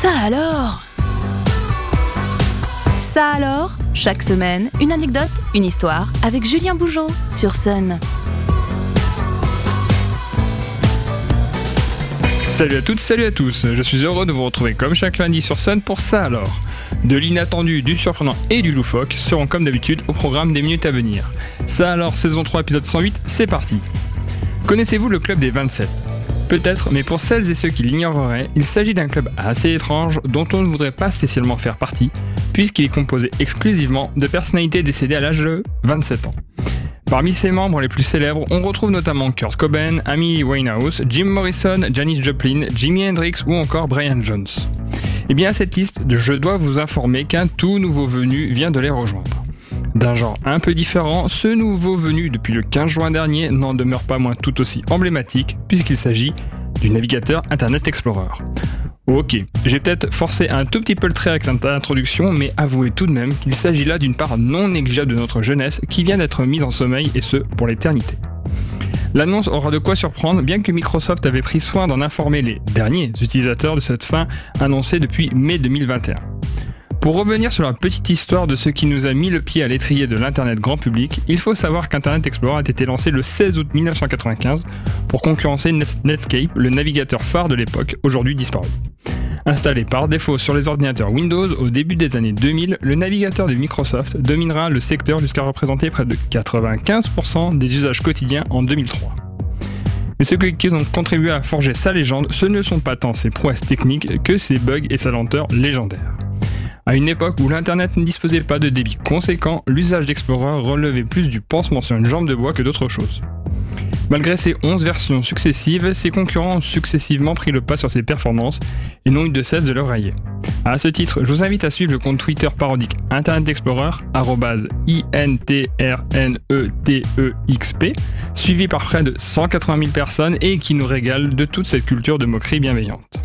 Ça alors? Ça alors Chaque semaine, une anecdote, une histoire avec Julien Bougeot sur Sun. Salut à toutes, salut à tous. Je suis heureux de vous retrouver comme chaque lundi sur Sun pour ça alors. De l'inattendu, du surprenant et du loufoque seront comme d'habitude au programme des minutes à venir. Ça alors, saison 3, épisode 108, c'est parti. Connaissez-vous le club des 27 Peut-être, mais pour celles et ceux qui l'ignoreraient, il s'agit d'un club assez étrange dont on ne voudrait pas spécialement faire partie, puisqu'il est composé exclusivement de personnalités décédées à l'âge de 27 ans. Parmi ses membres les plus célèbres, on retrouve notamment Kurt Cobain, Amy Winehouse, Jim Morrison, Janis Joplin, Jimi Hendrix ou encore Brian Jones. Et eh bien à cette liste, je dois vous informer qu'un tout nouveau venu vient de les rejoindre. D'un genre un peu différent, ce nouveau venu depuis le 15 juin dernier n'en demeure pas moins tout aussi emblématique puisqu'il s'agit du navigateur Internet Explorer. Ok, j'ai peut-être forcé un tout petit peu le trait avec cette introduction, mais avouez tout de même qu'il s'agit là d'une part non négligeable de notre jeunesse qui vient d'être mise en sommeil et ce pour l'éternité. L'annonce aura de quoi surprendre, bien que Microsoft avait pris soin d'en informer les derniers utilisateurs de cette fin annoncée depuis mai 2021. Pour revenir sur la petite histoire de ce qui nous a mis le pied à l'étrier de l'Internet grand public, il faut savoir qu'Internet Explorer a été lancé le 16 août 1995 pour concurrencer Netscape, le navigateur phare de l'époque, aujourd'hui disparu. Installé par défaut sur les ordinateurs Windows au début des années 2000, le navigateur de Microsoft dominera le secteur jusqu'à représenter près de 95% des usages quotidiens en 2003. Mais ceux qui ont contribué à forger sa légende, ce ne sont pas tant ses prouesses techniques que ses bugs et sa lenteur légendaire. À une époque où l'Internet ne disposait pas de débit conséquent, l'usage d'Explorer relevait plus du pansement sur une jambe de bois que d'autres choses. Malgré ces 11 versions successives, ses concurrents ont successivement pris le pas sur ses performances et n'ont eu de cesse de le railler. À ce titre, je vous invite à suivre le compte Twitter parodique Internet Explorer, INTRNETEXP, suivi par près de 180 000 personnes et qui nous régale de toute cette culture de moquerie bienveillante.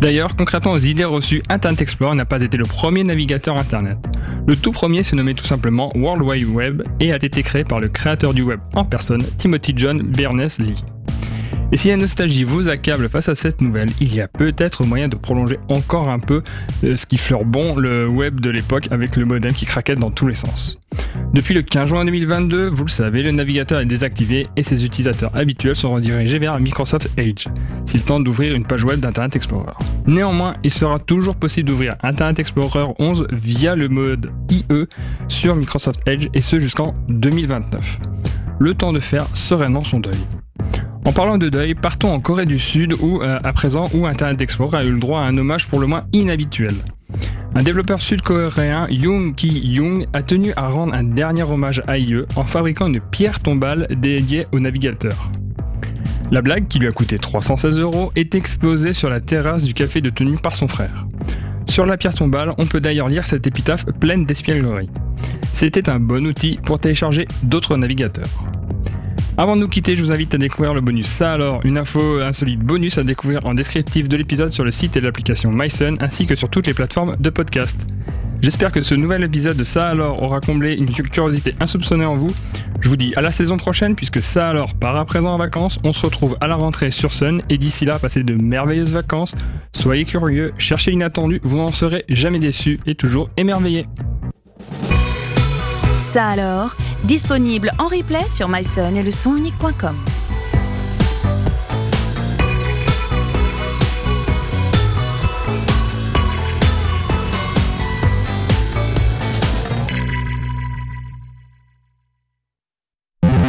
D'ailleurs, concrètement aux idées reçues, Internet Explorer n'a pas été le premier navigateur Internet. Le tout premier se nommait tout simplement World Wide Web et a été créé par le créateur du web en personne, Timothy John Berners-Lee. Et si la nostalgie vous accable face à cette nouvelle, il y a peut-être moyen de prolonger encore un peu euh, ce qui fleure bon le web de l'époque avec le modem qui craquait dans tous les sens. Depuis le 15 juin 2022, vous le savez, le navigateur est désactivé et ses utilisateurs habituels sont redirigés vers Microsoft Edge, s'ils tentent d'ouvrir une page web d'Internet Explorer. Néanmoins, il sera toujours possible d'ouvrir Internet Explorer 11 via le mode IE sur Microsoft Edge et ce jusqu'en 2029. Le temps de faire sereinement son deuil. En parlant de deuil, partons en Corée du Sud où, euh, à présent, où Internet Explorer a eu le droit à un hommage pour le moins inhabituel. Un développeur sud-coréen, Young Ki-young, a tenu à rendre un dernier hommage à IE en fabriquant une pierre tombale dédiée au navigateur. La blague, qui lui a coûté 316 euros, est exposée sur la terrasse du café de tenue par son frère. Sur la pierre tombale, on peut d'ailleurs lire cette épitaphe pleine d'espièglerie. C'était un bon outil pour télécharger d'autres navigateurs. Avant de nous quitter, je vous invite à découvrir le bonus Ça alors, une info insolite bonus à découvrir en descriptif de l'épisode sur le site et l'application MySun ainsi que sur toutes les plateformes de podcast. J'espère que ce nouvel épisode de Ça alors aura comblé une curiosité insoupçonnée en vous. Je vous dis à la saison prochaine puisque Ça alors part à présent en vacances. On se retrouve à la rentrée sur Sun et d'ici là, passez de merveilleuses vacances. Soyez curieux, cherchez l'inattendu, vous n'en serez jamais déçus et toujours émerveillés. Ça alors, disponible en replay sur myson et le son unique.com.